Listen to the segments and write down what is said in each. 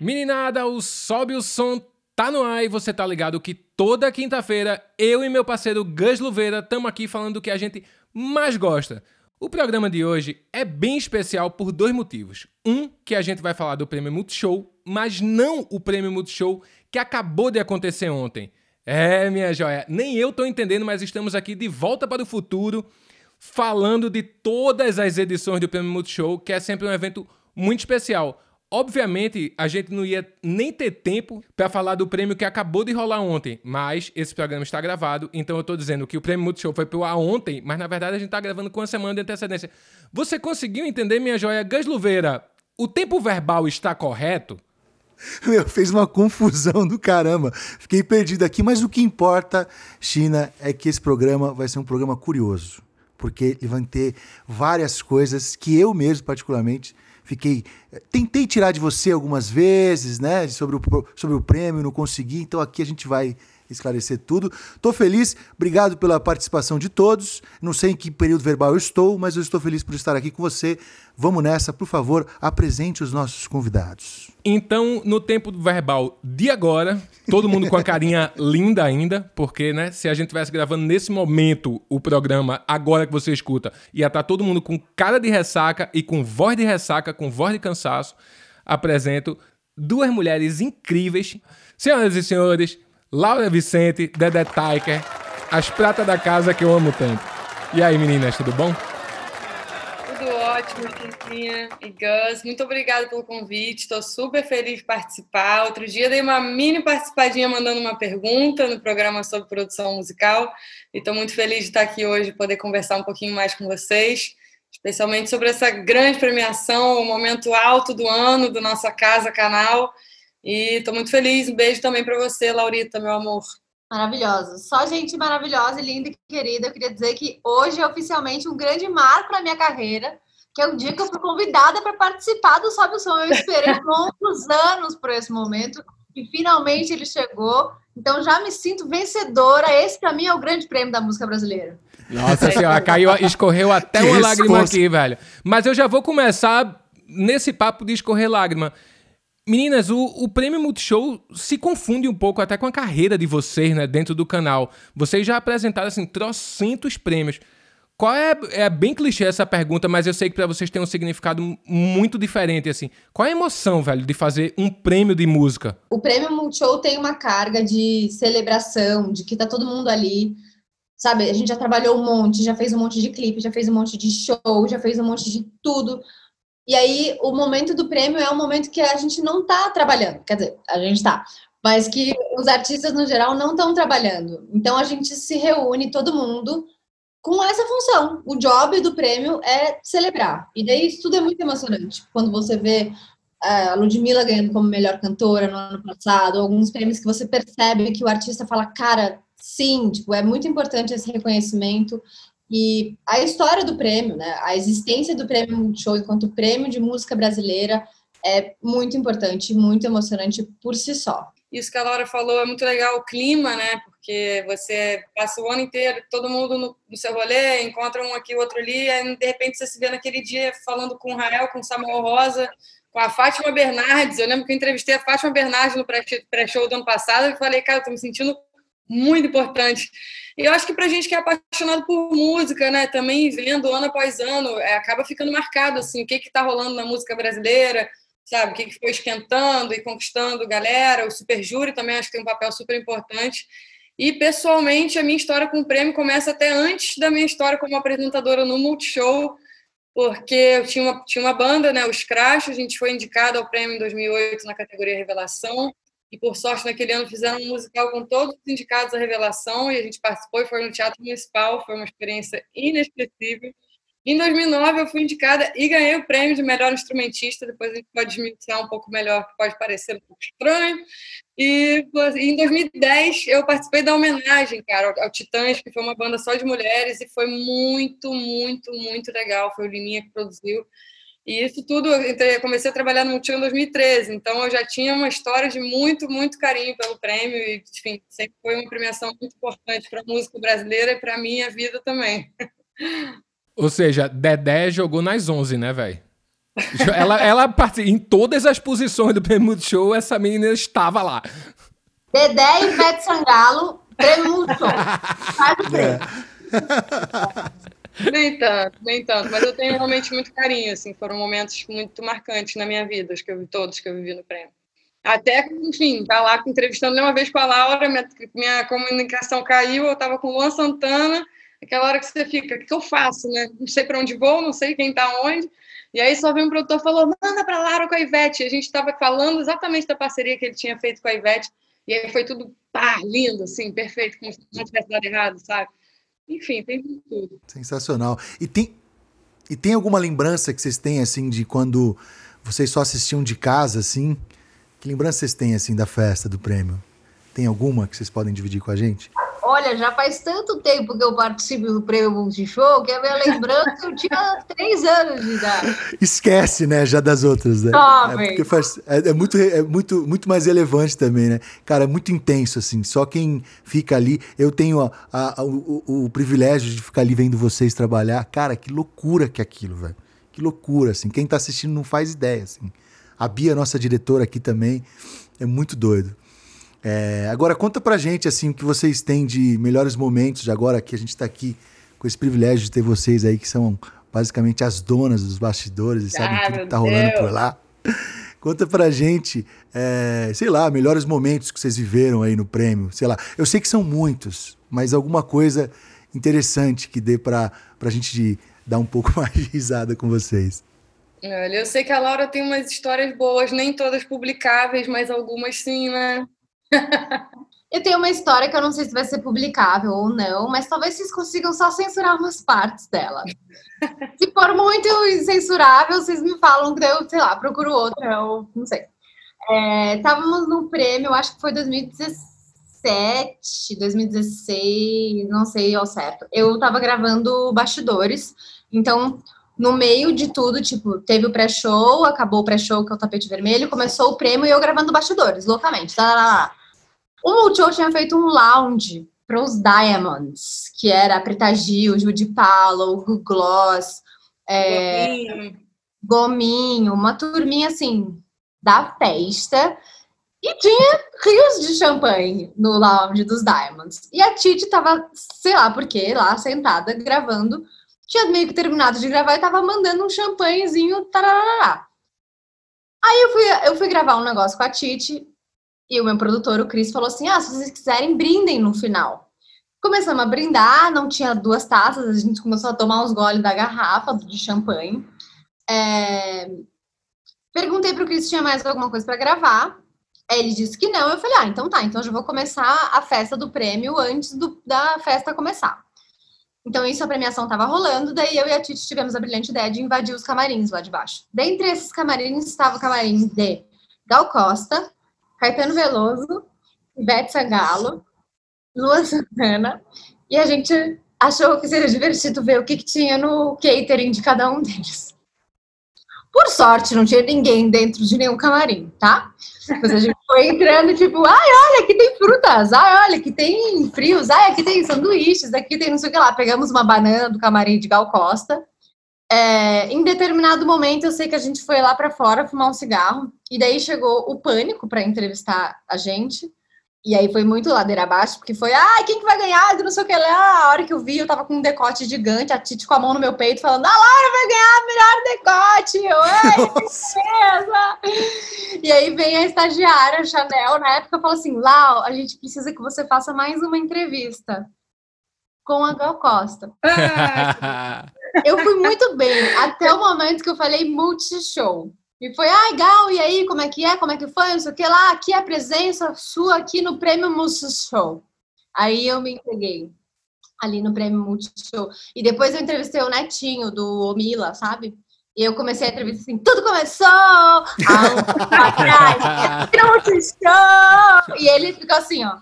Meninada, o Sobe o Som tá no ar e você tá ligado que toda quinta-feira eu e meu parceiro Gus Luveira estamos aqui falando do que a gente mais gosta. O programa de hoje é bem especial por dois motivos. Um, que a gente vai falar do Prêmio Multishow, mas não o Prêmio Multishow que acabou de acontecer ontem. É, minha joia, nem eu tô entendendo, mas estamos aqui de volta para o futuro, falando de todas as edições do Prêmio Multishow, que é sempre um evento muito especial. Obviamente, a gente não ia nem ter tempo para falar do prêmio que acabou de rolar ontem, mas esse programa está gravado, então eu estou dizendo que o prêmio Multishow foi pro ar ontem, mas na verdade a gente está gravando com uma semana de antecedência. Você conseguiu entender, minha joia? Gas Luveira, o tempo verbal está correto? Meu, fez uma confusão do caramba. Fiquei perdido aqui, mas o que importa, China, é que esse programa vai ser um programa curioso. Porque ele vai ter várias coisas que eu mesmo, particularmente, fiquei. Eh, tentei tirar de você algumas vezes, né? Sobre o, sobre o prêmio, não consegui. Então aqui a gente vai esclarecer tudo. Tô feliz, obrigado pela participação de todos. Não sei em que período verbal eu estou, mas eu estou feliz por estar aqui com você. Vamos nessa, por favor, apresente os nossos convidados. Então, no tempo verbal de agora, todo mundo com a carinha linda ainda, porque, né, se a gente tivesse gravando nesse momento o programa, agora que você escuta, ia estar tá todo mundo com cara de ressaca e com voz de ressaca, com voz de cansaço. Apresento duas mulheres incríveis. Senhoras e senhores, Laura Vicente, Dedé Taiker, as pratas da casa que eu amo tanto. E aí, meninas, tudo bom? Tudo ótimo, Chiquinha e Gus. Muito obrigada pelo convite. Estou super feliz de participar. Outro dia dei uma mini participadinha mandando uma pergunta no programa sobre produção musical. E estou muito feliz de estar aqui hoje poder conversar um pouquinho mais com vocês, especialmente sobre essa grande premiação, o momento alto do ano do nossa casa canal e estou muito feliz. Um beijo também para você, Laurita, meu amor. Maravilhosa. Só gente maravilhosa, linda e querida. Eu queria dizer que hoje é oficialmente um grande marco na minha carreira, que é o dia que eu fui convidada para participar do Sobe o Som. Eu esperei muitos anos por esse momento e finalmente ele chegou. Então já me sinto vencedora. Esse para mim é o grande prêmio da música brasileira. Nossa senhora, caiu, escorreu até uma lágrima aqui, velho. Mas eu já vou começar nesse papo de escorrer lágrima. Meninas, o, o prêmio Multishow se confunde um pouco até com a carreira de vocês, né, dentro do canal. Vocês já apresentaram, assim, trocentos prêmios. Qual é, é bem clichê essa pergunta, mas eu sei que para vocês tem um significado muito diferente, assim. Qual é a emoção, velho, de fazer um prêmio de música? O prêmio Multishow tem uma carga de celebração, de que tá todo mundo ali, sabe? A gente já trabalhou um monte, já fez um monte de clipe, já fez um monte de show, já fez um monte de tudo e aí, o momento do prêmio é um momento que a gente não está trabalhando, quer dizer, a gente está, mas que os artistas no geral não estão trabalhando. Então, a gente se reúne, todo mundo, com essa função. O job do prêmio é celebrar. E daí, isso tudo é muito emocionante. Quando você vê é, a Ludmilla ganhando como melhor cantora no ano passado, alguns prêmios que você percebe que o artista fala, cara, sim, tipo, é muito importante esse reconhecimento. E a história do prêmio, né, a existência do prêmio Multishow enquanto prêmio de música brasileira é muito importante, muito emocionante por si só. Isso que a Laura falou é muito legal, o clima, né? Porque você passa o ano inteiro, todo mundo no, no seu rolê, encontra um aqui, outro ali, e de repente você se vê naquele dia falando com o Rael, com o Samuel Rosa, com a Fátima Bernardes. Eu lembro que eu entrevistei a Fátima Bernardes no pré-show do ano passado e falei, cara, eu tô me sentindo muito importante. E eu acho que para a gente que é apaixonado por música, né, também vendo ano após ano, é, acaba ficando marcado assim, o que está rolando na música brasileira, sabe, o que, que foi esquentando e conquistando galera. O Super Júri também acho que tem um papel super importante. E pessoalmente, a minha história com o prêmio começa até antes da minha história como apresentadora no Multishow, porque eu tinha uma, tinha uma banda, né, os Crash, a gente foi indicado ao prêmio em 2008 na categoria Revelação e por sorte naquele ano fizeram um musical com todos os indicados à revelação e a gente participou e foi no Teatro Municipal, foi uma experiência inesquecível. Em 2009 eu fui indicada e ganhei o prêmio de melhor instrumentista, depois a gente pode desmiuçar um pouco melhor, que pode parecer um pouco estranho. E em 2010 eu participei da homenagem, cara, ao Titãs, que foi uma banda só de mulheres e foi muito, muito, muito legal, foi o Liminha que produziu. E isso tudo, eu comecei a trabalhar no Multishow em 2013, então eu já tinha uma história de muito, muito carinho pelo prêmio, e, enfim, sempre foi uma premiação muito importante para a música brasileira e para a minha vida também. Ou seja, Dedé jogou nas 11, né, velho? Ela, ela em todas as posições do prêmio Multishow, essa menina estava lá. Dedé e Ivete Sangalo, prêmio Multishow. Faz o prêmio. Nem tanto, nem tanto, mas eu tenho realmente muito carinho, assim, foram momentos muito marcantes na minha vida, os que eu vi todos que eu vivi no prêmio. Até, enfim, tá lá entrevistando uma vez com a Laura, minha, minha comunicação caiu, eu estava com o Luan Santana, aquela hora que você fica, o que eu faço, né? Não sei para onde vou, não sei quem está onde. E aí só vem um produtor falou, manda para Laura com a Ivete. E a gente estava falando exatamente da parceria que ele tinha feito com a Ivete. E aí foi tudo pá, lindo, assim, perfeito, como se não tivesse dado errado, sabe? Enfim, tem tudo. Sensacional. E tem, e tem alguma lembrança que vocês têm, assim, de quando vocês só assistiam de casa, assim? Que lembrança vocês têm, assim, da festa, do prêmio? Tem alguma que vocês podem dividir com a gente? Olha, já faz tanto tempo que eu participo do Prêmio Multishow que a minha lembrança eu tinha três anos de idade. Esquece, né, já das outras, né? é, porque faz, é, é, muito, é muito, muito mais relevante também, né? Cara, é muito intenso, assim. Só quem fica ali. Eu tenho a, a, a, o, o privilégio de ficar ali vendo vocês trabalhar. Cara, que loucura que é aquilo, velho. Que loucura, assim. Quem tá assistindo não faz ideia, assim. A Bia, nossa diretora aqui também, é muito doido. É, agora conta pra gente assim o que vocês têm de melhores momentos de agora que a gente está aqui com esse privilégio de ter vocês aí que são basicamente as donas dos bastidores e sabem ah, tudo que tá rolando por lá. Conta pra gente, é, sei lá, melhores momentos que vocês viveram aí no prêmio, sei lá. Eu sei que são muitos, mas alguma coisa interessante que dê pra, pra gente dar um pouco mais de risada com vocês. Olha, eu sei que a Laura tem umas histórias boas, nem todas publicáveis, mas algumas sim, né? Eu tenho uma história que eu não sei se vai ser publicável ou não, mas talvez vocês consigam só censurar umas partes dela. se for muito censurável, vocês me falam que eu, sei lá, procuro outra, ou não sei. É, estávamos no prêmio, acho que foi 2017, 2016, não sei ao certo. Eu estava gravando bastidores, então no meio de tudo, tipo, teve o pré-show, acabou o pré-show, que é o tapete vermelho, começou o prêmio e eu gravando bastidores, loucamente. Tá. O Multishow tinha feito um lounge para os Diamonds, que era a Preta Gil, Judy Paulo, o Gloss, é, Gominho. Gominho, uma turminha assim da festa. E tinha rios de champanhe no lounge dos Diamonds. E a Titi tava, sei lá por quê, lá sentada gravando. Tinha meio que terminado de gravar e tava mandando um champanhezinho. Tarará. Aí eu fui, eu fui gravar um negócio com a Titi e o meu produtor, o Cris, falou assim: ah, se vocês quiserem, brindem no final. Começamos a brindar, não tinha duas taças, a gente começou a tomar uns goles da garrafa de champanhe. É... Perguntei para o Cris se tinha mais alguma coisa para gravar. Ele disse que não. Eu falei: ah, então tá, então já vou começar a festa do prêmio antes do, da festa começar. Então, isso a premiação estava rolando, daí eu e a Titi tivemos a brilhante ideia de invadir os camarins lá de baixo. Dentre esses camarins estava o camarim de Gal Costa, Caetano Veloso, Ivete Sangalo, Lua Santana, e a gente achou que seria divertido ver o que, que tinha no catering de cada um deles. Por sorte, não tinha ninguém dentro de nenhum camarim, tá? Mas a gente foi entrando, tipo, ai, olha, aqui tem frutas, ai, olha, aqui tem frios, ai, aqui tem sanduíches, aqui tem não sei o que lá. Pegamos uma banana do camarim de Gal Costa, é, em determinado momento, eu sei que a gente foi lá para fora fumar um cigarro, e daí chegou o pânico para entrevistar a gente. E aí foi muito ladeira abaixo, porque foi, ah, quem que vai ganhar? Não sei o que lá. A hora que eu vi, eu tava com um decote gigante, a Titi com a mão no meu peito, falando, a Laura vai ganhar melhor decote! Eu, Ei, e aí vem a estagiária, Chanel, na época, falou assim, Lau, a gente precisa que você faça mais uma entrevista com a Gal Costa. eu fui muito bem, até o momento que eu falei multishow. E foi, ai, Gal, e aí, como é que é? Como é que foi? Não sei o que lá, aqui é a presença sua aqui no Prêmio Multishow. Aí eu me entreguei ali no Prêmio Multishow. E depois eu entrevistei o netinho do Omila, sabe? E eu comecei a entrevista assim, tudo começou atrás, Multishow! E ele ficou assim, ó.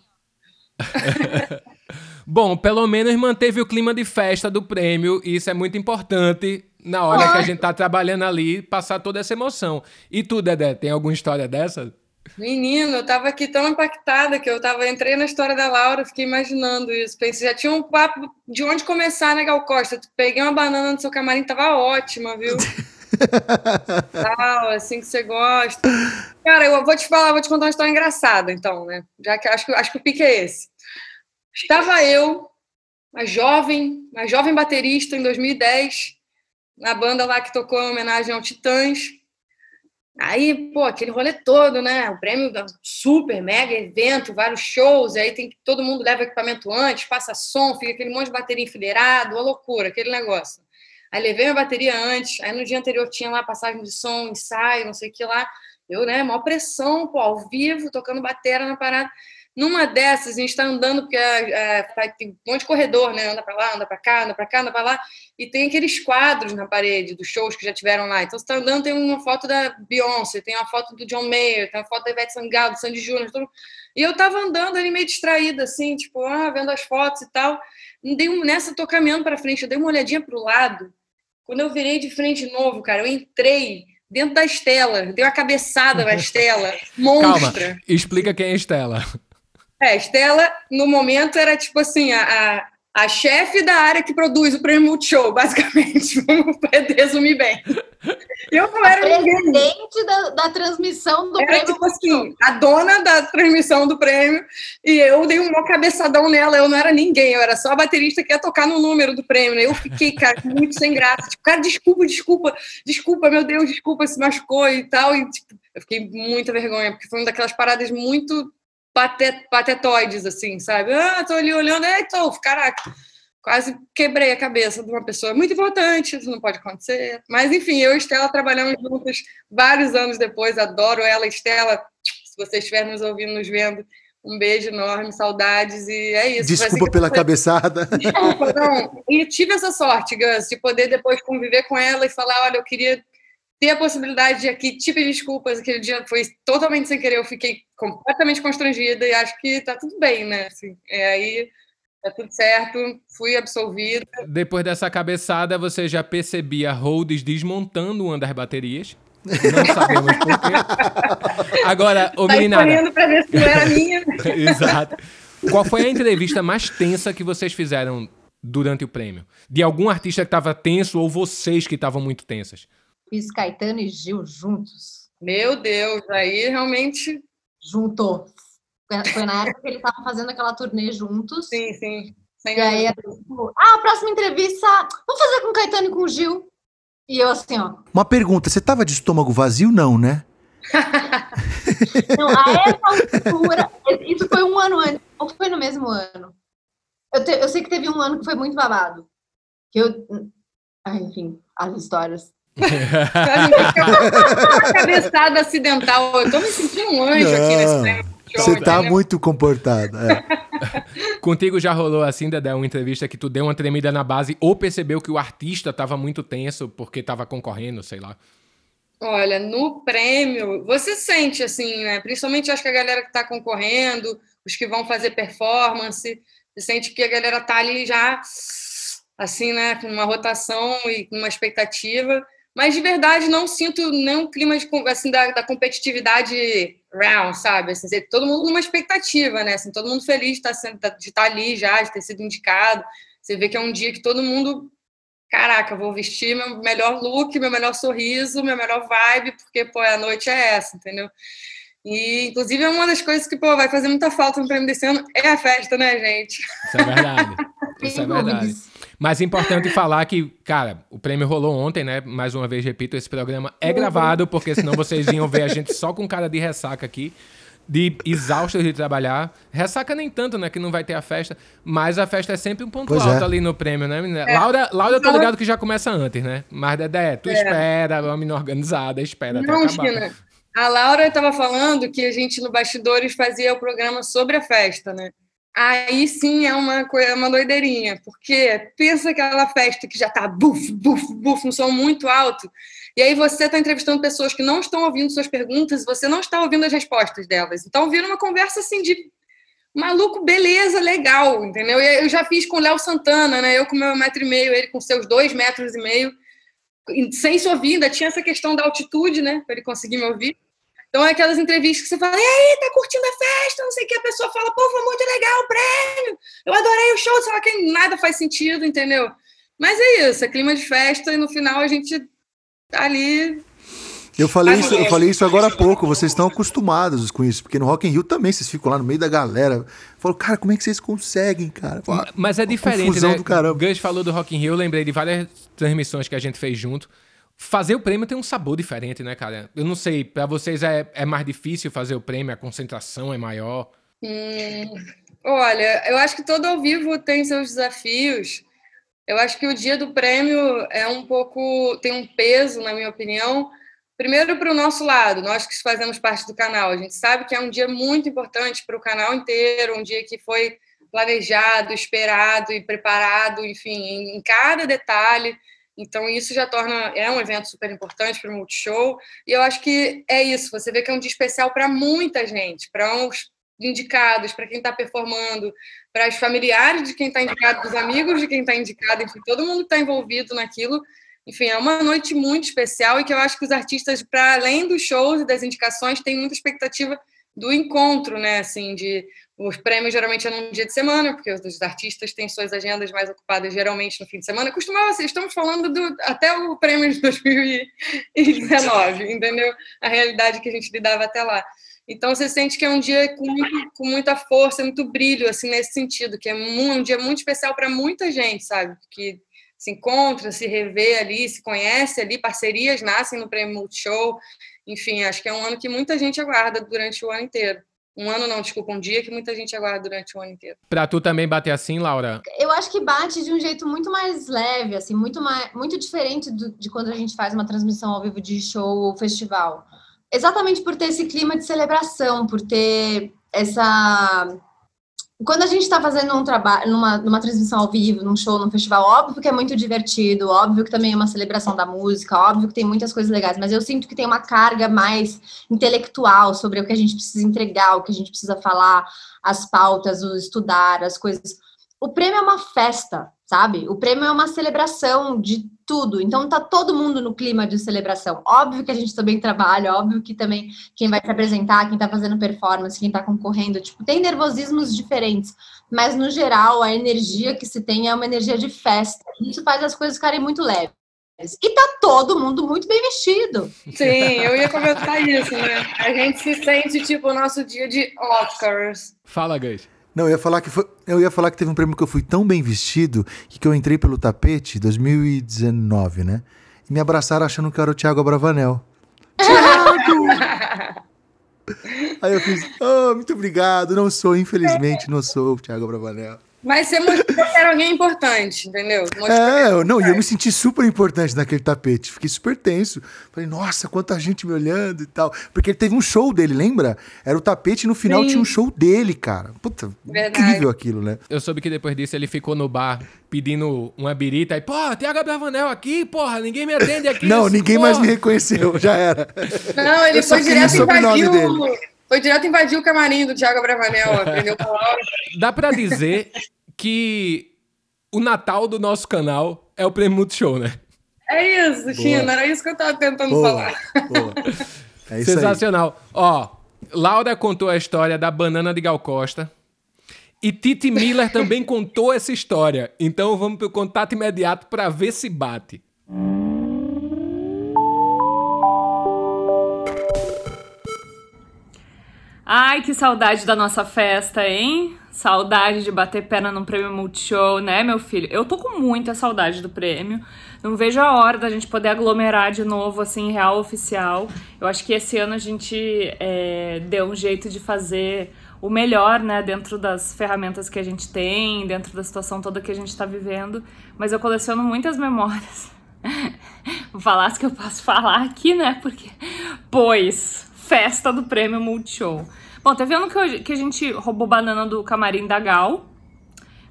Bom, pelo menos manteve o clima de festa do prêmio, e isso é muito importante na hora que a gente tá trabalhando ali, passar toda essa emoção. E tu, Dedé, tem alguma história dessa? Menino, eu tava aqui tão impactada que eu tava, entrei na história da Laura, fiquei imaginando isso. Pensei, já tinha um papo de onde começar, né, Gal Costa? Peguei uma banana no seu camarim, tava ótima, viu? Tal, assim que você gosta. Cara, eu vou te falar, vou te contar uma história engraçada, então, né? Já que acho que, acho que o pique é esse. Estava eu, uma jovem, uma jovem baterista em 2010, na banda lá que tocou em homenagem ao Titãs. Aí, pô, aquele rolê todo, né? O prêmio super, mega evento, vários shows, aí tem que todo mundo leva equipamento antes, passa som, fica aquele monte de bateria enfileirado, uma loucura, aquele negócio. Aí levei a bateria antes, aí no dia anterior tinha lá passagem de som, ensaio, não sei o que lá. Eu, né, maior pressão, pô, ao vivo, tocando bateria na parada. Numa dessas, a gente está andando, porque é, é, tem um monte de corredor, né? Anda para lá, anda para cá, anda para cá, anda para lá. E tem aqueles quadros na parede dos shows que já tiveram lá. Então, você está andando, tem uma foto da Beyoncé, tem uma foto do John Mayer, tem uma foto da Ivete Sangalo, do Sandy Júnior. Tudo. E eu estava andando ali meio distraída, assim, tipo, ah, vendo as fotos e tal. Dei um, nessa, tô caminhando para frente, eu dei uma olhadinha para o lado. Quando eu virei de frente de novo, cara, eu entrei dentro da Estela, dei uma cabeçada na Estela, monstra. Calma, explica quem é a Estela. É, Estela, no momento, era tipo assim, a, a, a chefe da área que produz o prêmio Multishow, basicamente. Vamos resumir bem. Eu não era a presidente da, da, transmissão do era, prêmio. tipo assim, a dona da transmissão do prêmio, e eu dei um cabeçadão nela. Eu não era ninguém, eu era só a baterista que ia tocar no número do prêmio. Né? Eu fiquei, cara, muito sem graça. Tipo, cara, desculpa, desculpa, desculpa, meu Deus, desculpa, se machucou e tal. E, tipo, eu fiquei muita vergonha, porque foi uma daquelas paradas muito patet, patetoides, assim, sabe? Ah, tô ali olhando, é, tô, caraca, quase quebrei a cabeça de uma pessoa muito importante, isso não pode acontecer. Mas, enfim, eu e Estela trabalhamos juntas vários anos depois, adoro ela, Estela, se você estiver nos ouvindo, nos vendo, um beijo enorme, saudades, e é isso. Desculpa pela foi... cabeçada. Desculpa, não. E tive essa sorte, Gus, de poder depois conviver com ela e falar, olha, eu queria ter a possibilidade de aqui te pedir desculpas, aquele dia foi totalmente sem querer, eu fiquei completamente constrangida e acho que tá tudo bem, né? Assim, é, aí tá tudo certo, fui absolvida. Depois dessa cabeçada, você já percebia Rhodes desmontando uma das baterias? Não sabemos por quê. Agora, ô meninada... correndo pra ver se não era minha. Exato. Qual foi a entrevista mais tensa que vocês fizeram durante o prêmio? De algum artista que estava tenso ou vocês que estavam muito tensas? Fiz Caetano e Gil juntos. Meu Deus, aí realmente. Juntou. Foi na época que eles estavam fazendo aquela turnê juntos. Sim, sim. Sem e aí tipo, ah, a próxima entrevista, vamos fazer com Caetano e com o Gil. E eu assim, ó. Uma pergunta, você tava de estômago vazio, não, né? não, a essa altura, isso foi um ano antes, ou foi no mesmo ano? Eu, te, eu sei que teve um ano que foi muito babado. Que eu. Ah, enfim, as histórias. Cabeçada acidental. Eu tô me sentindo um anjo Não, aqui nesse prêmio. Você tá muito comportado. É. Contigo já rolou assim, Dedé, uma entrevista que tu deu uma tremida na base ou percebeu que o artista tava muito tenso porque tava concorrendo, sei lá? Olha, no prêmio, você sente assim, né? Principalmente acho que a galera que tá concorrendo, os que vão fazer performance, você sente que a galera tá ali já assim, né, com uma rotação e com uma expectativa mas de verdade não sinto nenhum clima de, assim, da, da competitividade round, sabe? Assim, todo mundo numa expectativa, né? Assim, todo mundo feliz de estar, tá de estar ali já, de ter sido indicado. Você vê que é um dia que todo mundo, caraca, vou vestir meu melhor look, meu melhor sorriso, meu melhor vibe, porque pô, a noite é essa, entendeu? E, inclusive, é uma das coisas que pô, vai fazer muita falta no prêmio desse ano é a festa, né, gente? Isso é verdade. Isso é verdade. Mas é importante falar que, cara, o prêmio rolou ontem, né? Mais uma vez, repito, esse programa é gravado, porque senão vocês iam ver a gente só com cara de ressaca aqui, de exaustos de trabalhar. Ressaca nem tanto, né? Que não vai ter a festa, mas a festa é sempre um ponto pois alto é. ali no prêmio, né? É. Laura, Laura, eu tô ligado que já começa antes, né? Mas, Dedé, tu é. espera, uma menina organizada, espera não, até acabar. China. A Laura estava falando que a gente no Bastidores fazia o programa sobre a festa, né? Aí sim é uma, coisa, uma doideirinha, porque pensa aquela festa que já está buf, buf, buf, um som muito alto, e aí você está entrevistando pessoas que não estão ouvindo suas perguntas, você não está ouvindo as respostas delas. Então vira uma conversa assim de maluco, beleza, legal, entendeu? Eu já fiz com o Léo Santana, né? Eu com meu metro e meio, ele com seus dois metros e meio. sem se ouvir, ainda tinha essa questão da altitude, né? Para ele conseguir me ouvir. Então, é aquelas entrevistas que você fala, e aí, tá curtindo a festa? Não sei o que, a pessoa fala, pô, foi muito legal o prêmio, eu adorei o show, sei lá, que nada faz sentido, entendeu? Mas é isso, é clima de festa e no final a gente tá ali eu falei, isso, eu falei isso agora há pouco, vocês estão acostumados com isso, porque no Rock in Rio também vocês ficam lá no meio da galera. Falou, cara, como é que vocês conseguem, cara? Falo, Mas é diferente, né? Do caramba. Gus falou do Rock in Rio, eu lembrei de várias transmissões que a gente fez junto. Fazer o prêmio tem um sabor diferente, né, cara? Eu não sei, para vocês é, é mais difícil fazer o prêmio, a concentração é maior? Hum, olha, eu acho que todo ao vivo tem seus desafios. Eu acho que o dia do prêmio é um pouco. tem um peso, na minha opinião, Primeiro, para o nosso lado, nós que fazemos parte do canal, a gente sabe que é um dia muito importante para o canal inteiro, um dia que foi planejado, esperado e preparado, enfim, em cada detalhe. Então, isso já torna. É um evento super importante para o Multishow. E eu acho que é isso. Você vê que é um dia especial para muita gente, para os indicados, para quem está performando, para os familiares de quem está indicado, dos amigos de quem está indicado, enfim, todo mundo está envolvido naquilo. Enfim, é uma noite muito especial e que eu acho que os artistas, para além dos shows e das indicações, têm muita expectativa do encontro, né? Assim, de os prêmios geralmente é num dia de semana, porque os artistas têm suas agendas mais ocupadas geralmente no fim de semana. Costumava ser, estamos falando do até o prêmio de 2019, entendeu? A realidade que a gente lidava até lá. Então você sente que é um dia com, muito, com muita força, muito brilho, assim, nesse sentido, que é um, um dia muito especial para muita gente, sabe? Que se encontra, se revê ali, se conhece ali, parcerias nascem no Prêmio Multishow. Enfim, acho que é um ano que muita gente aguarda durante o ano inteiro. Um ano não, desculpa, um dia que muita gente aguarda durante o ano inteiro. Pra tu também bater assim, Laura? Eu acho que bate de um jeito muito mais leve, assim, muito, mais, muito diferente do, de quando a gente faz uma transmissão ao vivo de show ou festival. Exatamente por ter esse clima de celebração, por ter essa quando a gente está fazendo um trabalho, numa, numa transmissão ao vivo, num show, num festival, óbvio que é muito divertido, óbvio que também é uma celebração da música, óbvio que tem muitas coisas legais, mas eu sinto que tem uma carga mais intelectual sobre o que a gente precisa entregar, o que a gente precisa falar, as pautas, o estudar, as coisas. O prêmio é uma festa, sabe? O prêmio é uma celebração de tudo. Então tá todo mundo no clima de celebração. Óbvio que a gente também trabalha, óbvio que também quem vai se apresentar, quem tá fazendo performance, quem tá concorrendo, tipo, tem nervosismos diferentes, mas no geral a energia que se tem é uma energia de festa. Isso faz as coisas ficarem muito leves. E tá todo mundo muito bem vestido. Sim, eu ia comentar isso, né? A gente se sente tipo o nosso dia de Oscars. Fala, Gage. Não, eu ia falar que foi, eu ia falar que teve um prêmio que eu fui tão bem vestido que, que eu entrei pelo tapete 2019, né? E me abraçaram achando que era o Thiago Abravanel. Thiago! Aí eu fiz, oh, muito obrigado, não sou, infelizmente, não sou o Thiago Abravanel. Mas você mostrou que era alguém importante, entendeu? Mostrou é, não, e eu me senti super importante naquele tapete. Fiquei super tenso. Falei, nossa, quanta gente me olhando e tal. Porque ele teve um show dele, lembra? Era o tapete e no final Sim. tinha um show dele, cara. Puta, Verdade. incrível aquilo, né? Eu soube que depois disso ele ficou no bar pedindo uma birita e, pô, tem a Gabriel Vanel aqui, porra, ninguém me atende aqui. não, ninguém porra. mais me reconheceu, já era. Não, ele eu foi direto invadir o... Foi direto invadir o camarim do Thiago Bravanel, aprendeu palavra. Dá pra dizer que o Natal do nosso canal é o Prêmio Multishow, né? É isso, China, era isso que eu tava tentando Boa. falar. Boa. É isso Sensacional. Aí. Ó, Laura contou a história da banana de Gal Costa. E Titi Miller também contou essa história. Então vamos pro contato imediato para ver se bate. Ai, que saudade da nossa festa, hein? Saudade de bater perna num prêmio Multishow, né, meu filho? Eu tô com muita saudade do prêmio. Não vejo a hora da gente poder aglomerar de novo, assim, real oficial. Eu acho que esse ano a gente é, deu um jeito de fazer o melhor, né, dentro das ferramentas que a gente tem, dentro da situação toda que a gente tá vivendo. Mas eu coleciono muitas memórias. Vou falar as que eu posso falar aqui, né? Porque, pois, festa do prêmio Multishow. Bom, teve ano que, que a gente roubou banana do camarim da Gal.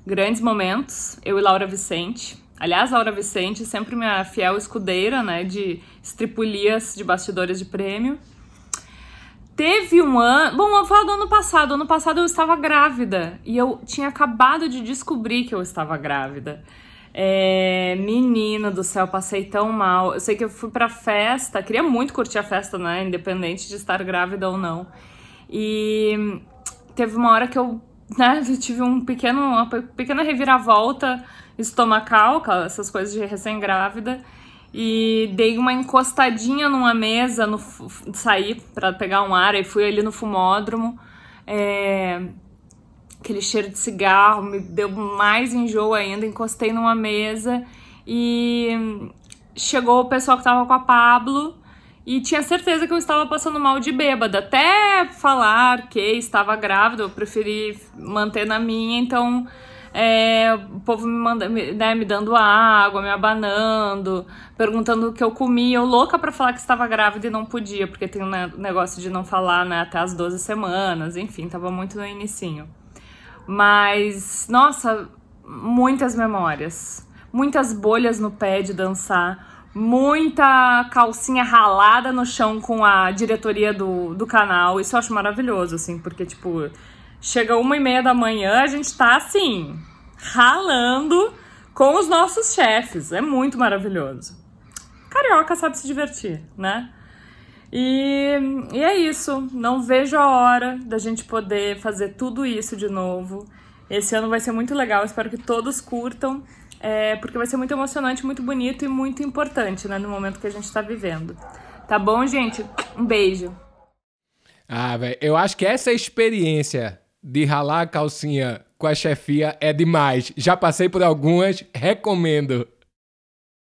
Grandes momentos, eu e Laura Vicente. Aliás, Laura Vicente, sempre minha fiel escudeira, né, de estripulias de bastidores de prêmio. Teve um ano. Bom, eu vou falar do ano passado. Ano passado eu estava grávida e eu tinha acabado de descobrir que eu estava grávida. É, menino do céu, passei tão mal. Eu sei que eu fui pra festa, queria muito curtir a festa, né? Independente de estar grávida ou não. E teve uma hora que eu, né, tive um pequeno, uma pequena reviravolta estomacal, essas coisas de recém-grávida. E dei uma encostadinha numa mesa, no, saí para pegar um ar e fui ali no fumódromo. É, aquele cheiro de cigarro me deu mais enjoo ainda. Encostei numa mesa e chegou o pessoal que tava com a Pablo e tinha certeza que eu estava passando mal de bêbada. Até falar que estava grávida, eu preferi manter na minha, então é, o povo me, manda, né, me dando água, me abanando, perguntando o que eu comia. Eu louca para falar que estava grávida e não podia, porque tem um negócio de não falar né, até as 12 semanas, enfim, tava muito no inicinho. Mas, nossa, muitas memórias. Muitas bolhas no pé de dançar. Muita calcinha ralada no chão com a diretoria do, do canal. Isso eu acho maravilhoso, assim, porque, tipo, chega uma e meia da manhã, a gente tá assim, ralando com os nossos chefes. É muito maravilhoso. Carioca sabe se divertir, né? E, e é isso. Não vejo a hora da gente poder fazer tudo isso de novo. Esse ano vai ser muito legal. Espero que todos curtam. É, porque vai ser muito emocionante, muito bonito e muito importante, né? No momento que a gente tá vivendo. Tá bom, gente? Um beijo. Ah, velho, eu acho que essa experiência de ralar a calcinha com a chefia é demais. Já passei por algumas, recomendo.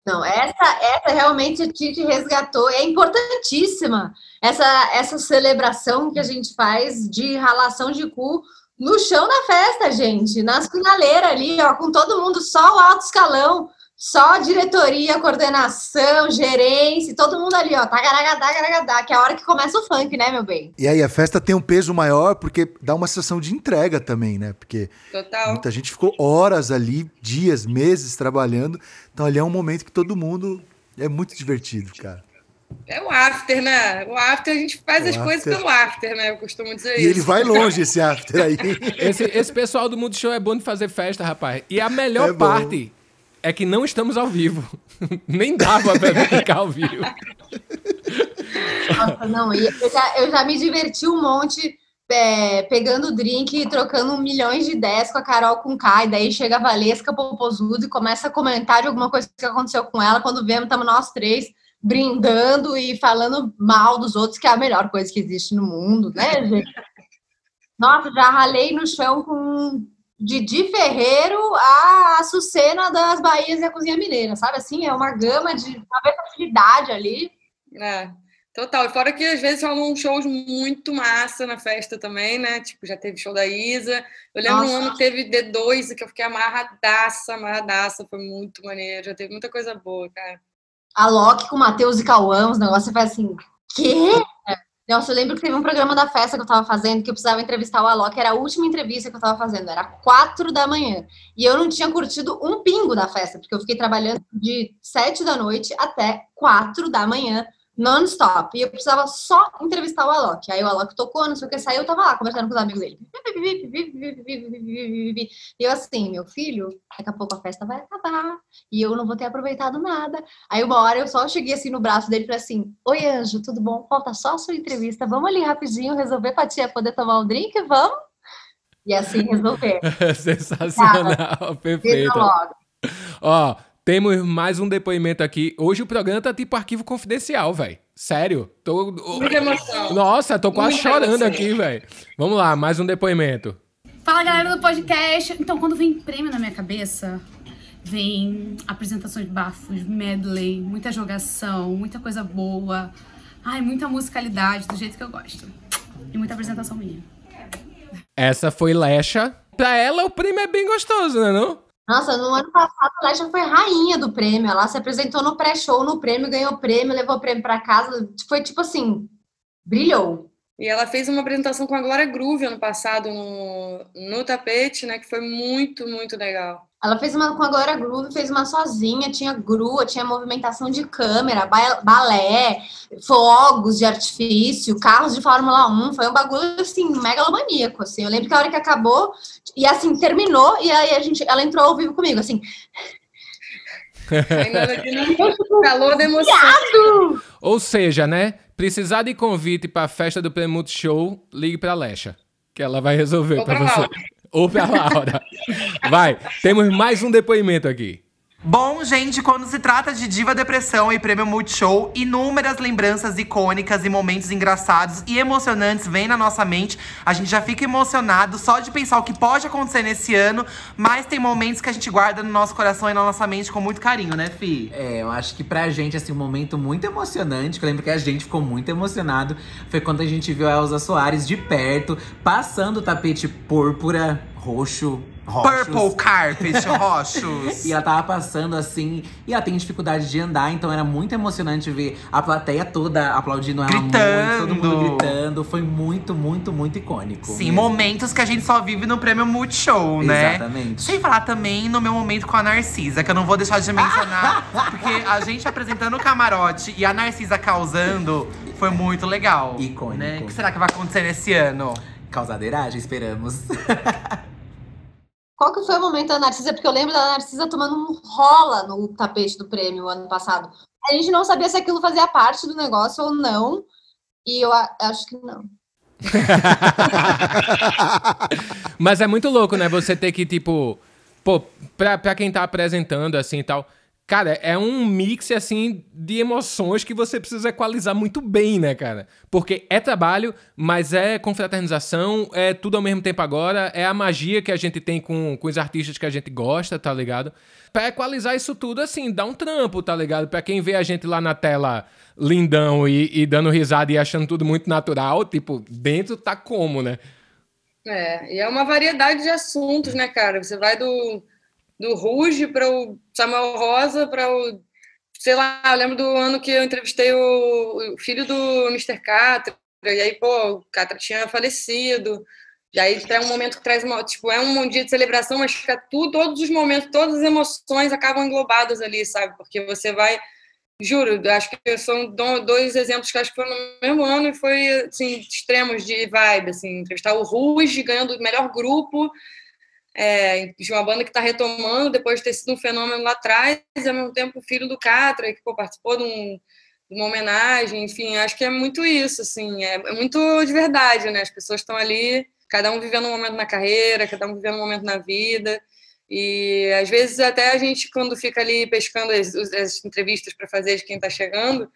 Não, essa, essa realmente a Titi resgatou, é importantíssima essa, essa celebração que a gente faz de ralação de cu no chão da festa, gente, nas finaleiras ali, ó, com todo mundo só o alto escalão, só diretoria, coordenação, gerência, todo mundo ali, ó, tagaragadá, tagaragadá, que é a hora que começa o funk, né, meu bem? E aí a festa tem um peso maior porque dá uma sensação de entrega também, né? Porque Total. muita gente ficou horas ali, dias, meses trabalhando. Então ali é um momento que todo mundo é muito divertido, cara. É o after, né? O after, a gente faz o as after. coisas pelo after, né? Eu costumo dizer e isso. E ele vai longe, esse after aí. esse, esse pessoal do Multishow é bom de fazer festa, rapaz. E a melhor é parte é que não estamos ao vivo. Nem dava pra ficar ao vivo. Nossa, não, eu já, eu já me diverti um monte é, pegando drink e trocando milhões de ideias com a Carol com K, e daí chega a Valesca Popozudo e começa a comentar de alguma coisa que aconteceu com ela. Quando vemos, estamos nós três brindando e falando mal dos outros, que é a melhor coisa que existe no mundo, né, gente? Nossa, já ralei no chão com Didi Ferreiro a Açucena das Bahias e a Cozinha Mineira, sabe? Assim, é uma gama de uma versatilidade ali. É, total. E fora que às vezes rolam shows muito massa na festa também, né? Tipo, já teve show da Isa. Eu lembro Nossa. um ano que teve D2 que eu fiquei amarradaça, amarradaça. Foi muito maneiro. Já teve muita coisa boa, cara. A Loki com Matheus e Cauã, os negócios, você faz assim, quê? Nossa, eu lembro que teve um programa da festa que eu tava fazendo, que eu precisava entrevistar o Alok, era a última entrevista que eu tava fazendo, era quatro da manhã. E eu não tinha curtido um pingo da festa, porque eu fiquei trabalhando de sete da noite até quatro da manhã, non-stop. E eu precisava só entrevistar o Alok. Aí o Alok tocou, não sei o que, saiu, eu tava lá conversando com os amigos dele. E eu assim, meu filho, daqui a pouco a festa vai acabar e eu não vou ter aproveitado nada. Aí uma hora eu só cheguei assim no braço dele e falei assim: Oi, anjo, tudo bom? Falta só a sua entrevista. Vamos ali rapidinho resolver pra tia poder tomar um drink? Vamos? E assim resolver. Sensacional, perfeito. Ó, temos mais um depoimento aqui. Hoje o programa tá tipo arquivo confidencial, velho. Sério. Tô... Muita emoção. Nossa, tô quase Muita chorando emoção. aqui, velho. Vamos lá, mais um depoimento. Fala, galera do podcast. Então, quando vem prêmio na minha cabeça, vem apresentações de bafos, medley, muita jogação, muita coisa boa. Ai, muita musicalidade, do jeito que eu gosto. E muita apresentação minha. Essa foi Lecha. Pra ela, o prêmio é bem gostoso, né, não? Nossa, no ano passado a Lesha foi rainha do prêmio. Ela se apresentou no pré-show, no prêmio, ganhou prêmio, levou o prêmio para casa. Foi tipo assim, brilhou. E ela fez uma apresentação com a Glória Groove ano passado no, no tapete, né? Que foi muito, muito legal. Ela fez uma com a Glória Groove, fez uma sozinha, tinha grua, tinha movimentação de câmera, balé, fogos de artifício, carros de Fórmula 1, foi um bagulho assim, megalomaníaco, assim. Eu lembro que a hora que acabou, e assim, terminou, e aí a gente, ela entrou ao vivo comigo, assim, calor da emoção. Ou seja, né? Precisar de convite pra festa do Prêmio Multishow, ligue pra Lecha. Que ela vai resolver pra você. Laura. Ou pra Laura. Vai, temos mais um depoimento aqui. Bom, gente, quando se trata de Diva Depressão e Prêmio Multishow, inúmeras lembranças icônicas e momentos engraçados e emocionantes vêm na nossa mente. A gente já fica emocionado só de pensar o que pode acontecer nesse ano, mas tem momentos que a gente guarda no nosso coração e na nossa mente com muito carinho, né, Fi? É, eu acho que pra gente, assim, um momento muito emocionante, que eu lembro que a gente ficou muito emocionado, foi quando a gente viu a Elza Soares de perto, passando o tapete púrpura, roxo, Purple Carpet Roxos. E ela tava passando assim, e ela tem dificuldade de andar, então era muito emocionante ver a plateia toda aplaudindo ela muito, todo mundo Gritando. gritando. Foi muito, muito, muito icônico. Sim, mesmo. momentos que a gente só vive no Prêmio Multishow, né? Exatamente. Sem falar também no meu momento com a Narcisa, que eu não vou deixar de mencionar, porque a gente apresentando o camarote e a Narcisa causando foi muito legal. Icônico. Né? O que será que vai acontecer nesse ano? Causadeiragem, esperamos. Qual que foi o momento da Narcisa? Porque eu lembro da Narcisa tomando um rola no tapete do prêmio ano passado. A gente não sabia se aquilo fazia parte do negócio ou não. E eu acho que não. Mas é muito louco, né? Você ter que, tipo. Pô, pra, pra quem tá apresentando assim e tal. Cara, é um mix, assim, de emoções que você precisa equalizar muito bem, né, cara? Porque é trabalho, mas é confraternização, é tudo ao mesmo tempo agora, é a magia que a gente tem com, com os artistas que a gente gosta, tá ligado? Pra equalizar isso tudo, assim, dá um trampo, tá ligado? Pra quem vê a gente lá na tela lindão e, e dando risada e achando tudo muito natural, tipo, dentro tá como, né? É, e é uma variedade de assuntos, né, cara? Você vai do, do Ruge para o Samuel Rosa, para o. Sei lá, eu lembro do ano que eu entrevistei o, o filho do Mr. Catra, e aí, pô, o Catra tinha falecido. E aí é um momento que traz uma. Tipo, é um dia de celebração, mas fica tudo, todos os momentos, todas as emoções acabam englobadas ali, sabe? Porque você vai. Juro, acho que são do- dois exemplos que acho que foram no mesmo ano e foi assim, extremos de vibe, assim, entrevistar o Ruge ganhando o melhor grupo é, de uma banda que está retomando depois de ter sido um fenômeno lá atrás, e ao mesmo tempo o filho do Catra, que pô, participou de, um- de uma homenagem, enfim, acho que é muito isso, assim, é, é muito de verdade, né? As pessoas estão ali, cada um vivendo um momento na carreira, cada um vivendo um momento na vida, e às vezes até a gente, quando fica ali pescando as, as entrevistas para fazer de quem está chegando,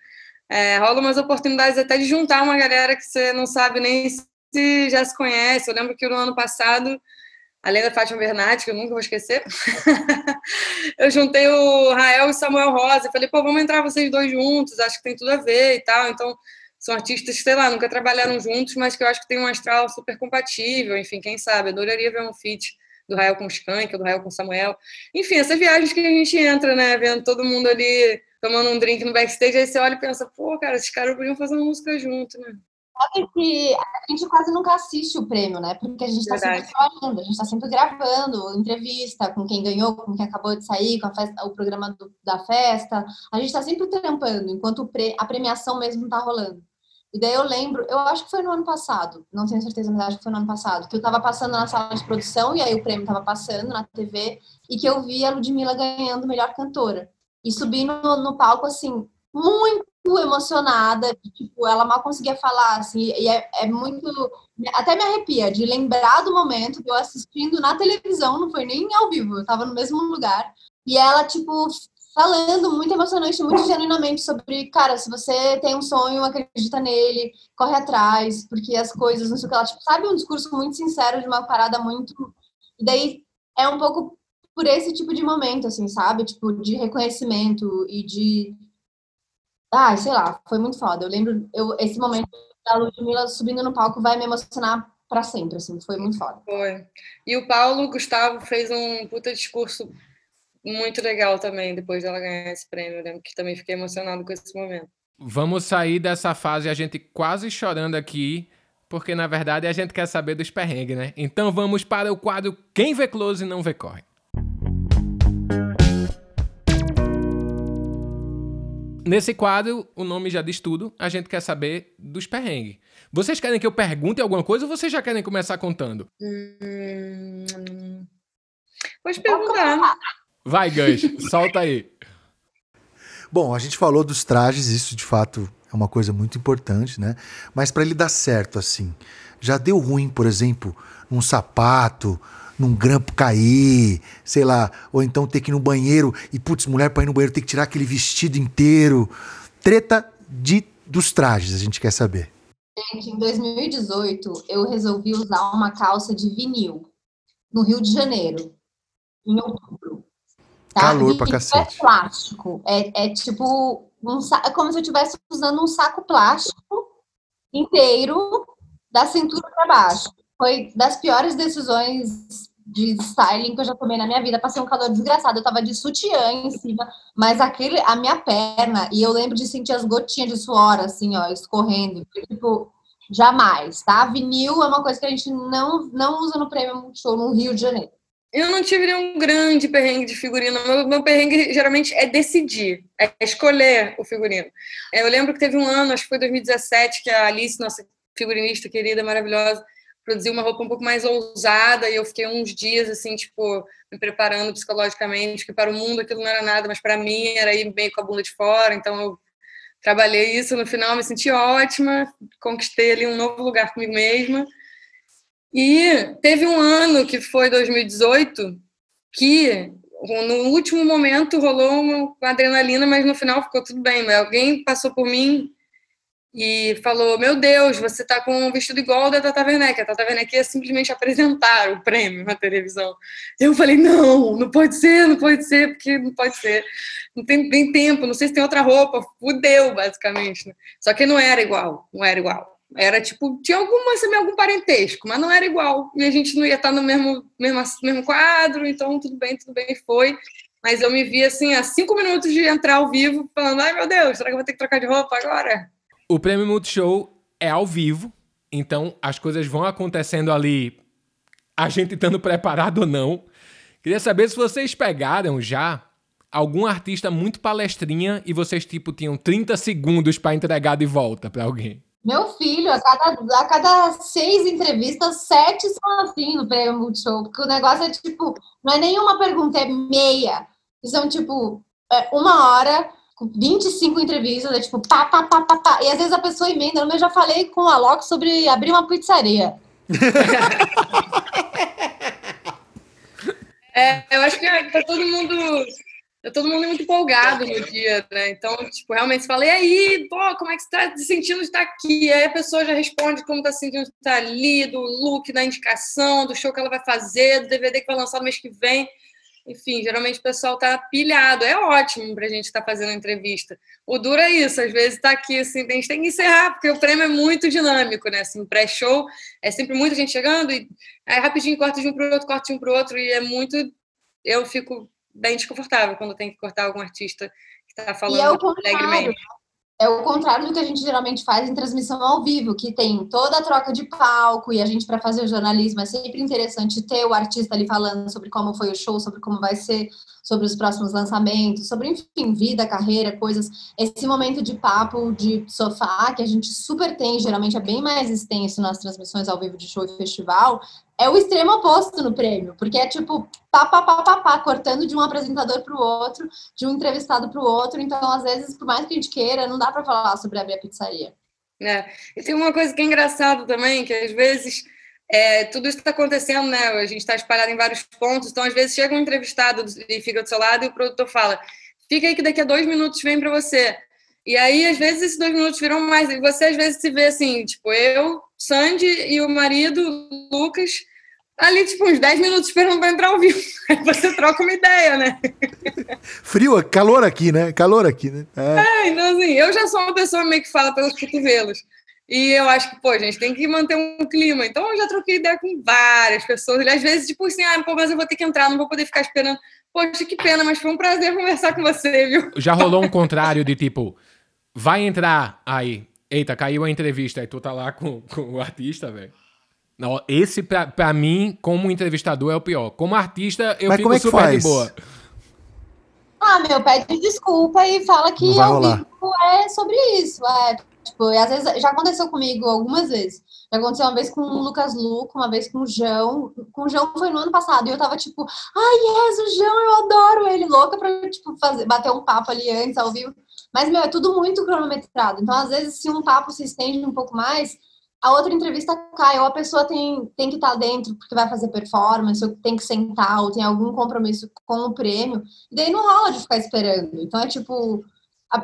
é, rola umas oportunidades até de juntar uma galera que você não sabe nem se já se conhece. Eu lembro que no ano passado, além da Fátima Bernardi, que eu nunca vou esquecer, eu juntei o Rael e o Samuel Rosa. Falei, pô, vamos entrar vocês dois juntos, acho que tem tudo a ver e tal. Então, são artistas sei lá, nunca trabalharam juntos, mas que eu acho que tem um astral super compatível. Enfim, quem sabe? Adoraria ver um feat do Rael com o Skank, do Rael com o Samuel. Enfim, essas viagens que a gente entra, né? Vendo todo mundo ali tomando um drink no backstage, aí você olha e pensa, pô, cara, esses caras podiam fazer uma música junto, né? Que a gente quase nunca assiste o prêmio, né? Porque a gente está sempre trabalhando, a gente está sempre gravando entrevista com quem ganhou, com quem acabou de sair, com a festa- o programa do- da festa. A gente está sempre trampando, enquanto pre- a premiação mesmo está rolando. E daí eu lembro, eu acho que foi no ano passado, não tenho certeza, mas acho que foi no ano passado, que eu estava passando na sala de produção, e aí o prêmio estava passando na TV, e que eu vi a Ludmilla ganhando melhor cantora. E subi no, no palco, assim, muito emocionada, tipo, ela mal conseguia falar, assim, e é, é muito, até me arrepia de lembrar do momento que eu assistindo na televisão, não foi nem ao vivo, eu tava no mesmo lugar, e ela, tipo, falando muito emocionante, muito genuinamente sobre, cara, se você tem um sonho, acredita nele, corre atrás, porque as coisas, não sei o que ela, tipo, sabe, um discurso muito sincero de uma parada muito, e daí é um pouco por esse tipo de momento, assim, sabe, tipo, de reconhecimento e de Ai, sei lá, foi muito foda. Eu lembro, eu, esse momento da Ludmilla subindo no palco vai me emocionar pra sempre, assim, foi muito foda. Foi. E o Paulo Gustavo fez um puta discurso muito legal também, depois dela ganhar esse prêmio. Eu lembro que também fiquei emocionado com esse momento. Vamos sair dessa fase a gente quase chorando aqui, porque na verdade a gente quer saber dos perrengues, né? Então vamos para o quadro Quem vê close não vê corre. Nesse quadro, o nome já diz tudo, a gente quer saber dos perrengues. Vocês querem que eu pergunte alguma coisa ou vocês já querem começar contando? Hum... Pode perguntar. Vai, Gus, solta aí. Bom, a gente falou dos trajes, isso de fato é uma coisa muito importante, né? Mas para ele dar certo assim, já deu ruim, por exemplo, num sapato, num grampo cair, sei lá, ou então ter que ir no banheiro e, putz, mulher para ir no banheiro tem que tirar aquele vestido inteiro. Treta de, dos trajes, a gente quer saber. Gente, em 2018, eu resolvi usar uma calça de vinil no Rio de Janeiro, em outubro. Tá? Calor pra Vinil cacete. É plástico. É, é tipo. Um, é como se eu estivesse usando um saco plástico inteiro da cintura para baixo. Foi das piores decisões de styling que eu já tomei na minha vida. Passei um calor desgraçado. Eu tava de sutiã em cima, mas aquele, a minha perna, e eu lembro de sentir as gotinhas de suor, assim, ó, escorrendo. Tipo, jamais, tá? Vinil é uma coisa que a gente não, não usa no prêmio Multishow no Rio de Janeiro. Eu não tive nenhum grande perrengue de figurino. Meu, meu perrengue geralmente é decidir, é escolher o figurino. É, Eu lembro que teve um ano, acho que foi 2017, que a Alice, nossa figurinista querida, maravilhosa, produziu uma roupa um pouco mais ousada e eu fiquei uns dias, assim, tipo, me preparando psicologicamente, que para o mundo aquilo não era nada, mas para mim era ir meio com a bunda de fora. Então eu trabalhei isso, no final me senti ótima, conquistei ali um novo lugar comigo mesma. E teve um ano, que foi 2018, que no último momento rolou uma adrenalina, mas no final ficou tudo bem. Mas alguém passou por mim e falou: Meu Deus, você tá com um vestido igual da Tata Werneck. A Tata Werneck ia simplesmente apresentar o prêmio na televisão. Eu falei: Não, não pode ser, não pode ser, porque não pode ser. Não tem, tem tempo, não sei se tem outra roupa. Fudeu, basicamente. né? Só que não era igual, não era igual. Era tipo, tinha alguma, assim, algum parentesco, mas não era igual. E a gente não ia estar no mesmo, mesmo, mesmo quadro, então tudo bem, tudo bem, foi. Mas eu me vi assim, a cinco minutos de entrar ao vivo, falando: ai meu Deus, será que eu vou ter que trocar de roupa agora? O Prêmio Multishow é ao vivo, então as coisas vão acontecendo ali, a gente estando preparado ou não. Queria saber se vocês pegaram já algum artista muito palestrinha e vocês, tipo, tinham 30 segundos para entregar de volta para alguém. Meu filho, a cada, a cada seis entrevistas, sete são assim no prêmio Multishow, porque o negócio é tipo, não é nenhuma pergunta, é meia. São tipo, é uma hora, 25 entrevistas, é tipo, pá, pá, pá, pá, pá. E às vezes a pessoa emenda, eu já falei com a Loki sobre abrir uma pizzaria. É, eu acho que tá todo mundo. Tá todo mundo muito empolgado no dia, né? Então, tipo, realmente e aí, pô, como é que você tá se sentindo de estar aqui? Aí a pessoa já responde como tá se sentindo de estar ali, do look, da indicação, do show que ela vai fazer, do DVD que vai lançar no mês que vem. Enfim, geralmente o pessoal tá pilhado. É ótimo pra gente estar tá fazendo entrevista. O duro é isso, às vezes tá aqui, assim, a gente tem que encerrar, porque o prêmio é muito dinâmico, né? Assim, pré-show é sempre muita gente chegando e aí rapidinho corta de um pro outro, corta de um pro outro, e é muito. Eu fico bem desconfortável quando tem que cortar algum artista que tá falando é o alegremente. É o contrário do que a gente geralmente faz em transmissão ao vivo, que tem toda a troca de palco e a gente, para fazer o jornalismo, é sempre interessante ter o artista ali falando sobre como foi o show, sobre como vai ser, sobre os próximos lançamentos, sobre, enfim, vida, carreira, coisas. Esse momento de papo, de sofá, que a gente super tem, geralmente é bem mais extenso nas transmissões ao vivo de show e festival, é o extremo oposto no prêmio, porque é tipo pá, pá, pá, pá, pá, cortando de um apresentador para o outro, de um entrevistado para o outro. Então, às vezes, por mais que a gente queira, não dá para falar sobre abrir a pizzaria. É. E tem uma coisa que é engraçado também, que às vezes é, tudo isso está acontecendo, né? A gente está espalhado em vários pontos, então às vezes chega um entrevistado e fica do seu lado e o produtor fala: fica aí que daqui a dois minutos vem para você. E aí, às vezes, esses dois minutos viram mais. E você, às vezes, se vê assim, tipo, eu, Sandy e o marido, Lucas, ali, tipo, uns 10 minutos esperando para entrar ao vivo. Aí você troca uma ideia, né? Frio, calor aqui, né? Calor aqui, né? É. É, então, assim, eu já sou uma pessoa meio que fala pelos cotovelos. E eu acho que, pô, a gente tem que manter um clima. Então, eu já troquei ideia com várias pessoas. E às vezes, tipo assim, ah, pô, mas eu vou ter que entrar, não vou poder ficar esperando. Poxa, que pena, mas foi um prazer conversar com você, viu? Já rolou um contrário de tipo, vai entrar aí. Eita, caiu a entrevista. Aí tu tá lá com, com o artista, velho. Não, esse, pra, pra mim, como entrevistador, é o pior. Como artista, eu Mas fico como é que super faz? de boa. Ah, meu, pede desculpa e fala que ao rolar. vivo é sobre isso. É, tipo, às vezes já aconteceu comigo algumas vezes. Já aconteceu uma vez com o Lucas Luco, uma vez com o João. Com o João foi no ano passado. E eu tava tipo, ai, yes, o João, eu adoro ele, louca pra, tipo, fazer, bater um papo ali antes, ao vivo. Mas, meu, é tudo muito cronometrado. Então, às vezes, se um papo se estende um pouco mais, a outra entrevista cai, ou a pessoa tem, tem que estar dentro porque vai fazer performance, ou tem que sentar, ou tem algum compromisso com o prêmio, e daí não rola de ficar esperando. Então é tipo,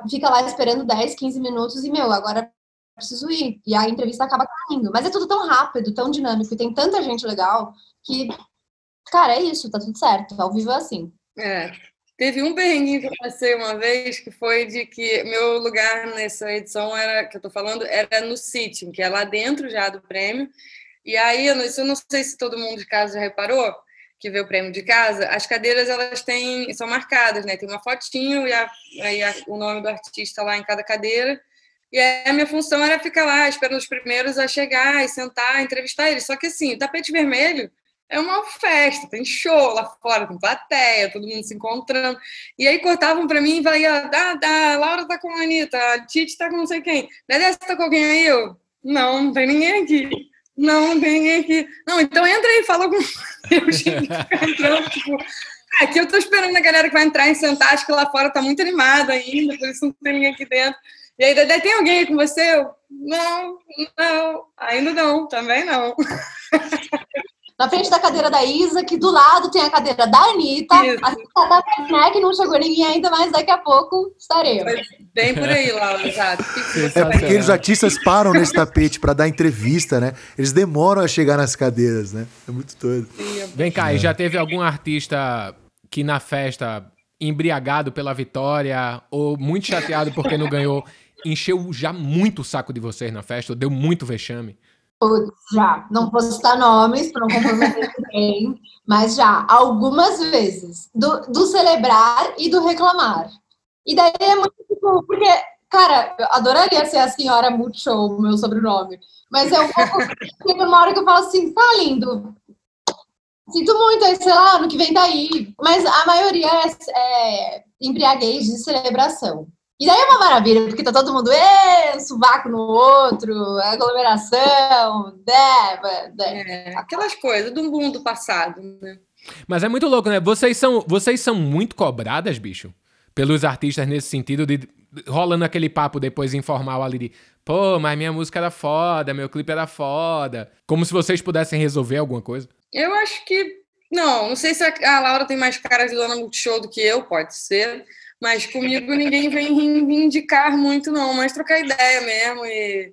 fica lá esperando 10, 15 minutos e, meu, agora preciso ir. E a entrevista acaba caindo. Mas é tudo tão rápido, tão dinâmico, e tem tanta gente legal que, cara, é isso, tá tudo certo. Ao vivo é assim. É. Teve um perrenguinho que eu passei uma vez, que foi de que meu lugar nessa edição era, que eu tô falando, era no sitting, que é lá dentro já do prêmio. E aí, eu não, eu não sei se todo mundo de casa já reparou, que vê o prêmio de casa, as cadeiras elas têm, são marcadas, né? Tem uma fotinho e a, a, o nome do artista lá em cada cadeira. E a minha função era ficar lá esperando os primeiros a chegar e sentar, entrevistar eles. Só que assim, o tapete vermelho é uma festa, tem show lá fora, tem plateia, todo mundo se encontrando. E aí cortavam para mim e falavam, ah, ah, a Laura tá com a Anitta, a Tite tá com não sei quem. Dedé, você tá com alguém aí? Eu, não, não tem ninguém aqui. Não, tem aqui. Não, então entra aí, fala com... Eu, gente, entrando, tipo... Aqui eu tô esperando a galera que vai entrar e sentar, acho que lá fora tá muito animado ainda, por isso não tem ninguém aqui dentro. E aí, Dedé, tem alguém aí com você? Eu, não, não, ainda não, também não. na frente da cadeira da Isa, que do lado tem a cadeira da Anitta. Isso. A Tata Werneck não chegou ninguém ainda, mas daqui a pouco estaremos. Bem por aí, Laura, exato. É porque os artistas param nesse tapete para dar entrevista, né? Eles demoram a chegar nas cadeiras, né? É muito doido. Vem cá, é. e já teve algum artista que na festa, embriagado pela vitória ou muito chateado porque não ganhou, encheu já muito o saco de vocês na festa, ou deu muito vexame? Já, não vou citar nomes para não comprometer ninguém, mas já, algumas vezes, do, do, celebrar e do reclamar. E daí é muito tipo, porque, cara, eu adoraria ser a senhora Multishow, meu sobrenome, mas é um pouco, tem uma hora que eu falo assim, tá lindo, sinto muito, aí, sei lá, ano que vem daí, mas a maioria é, é embriaguez de celebração. E daí é uma maravilha, porque tá todo mundo, ê, um sovaco no outro, aglomeração, né, né. É, aquelas coisas do mundo passado, né? Mas é muito louco, né? Vocês são, vocês são muito cobradas, bicho, pelos artistas nesse sentido de rolando aquele papo depois informal ali de, pô, mas minha música era foda, meu clipe era foda. Como se vocês pudessem resolver alguma coisa. Eu acho que não, não sei se a Laura tem mais cara de dona Multishow do que eu, pode ser. Mas comigo ninguém vem reivindicar muito, não, mas trocar ideia mesmo e,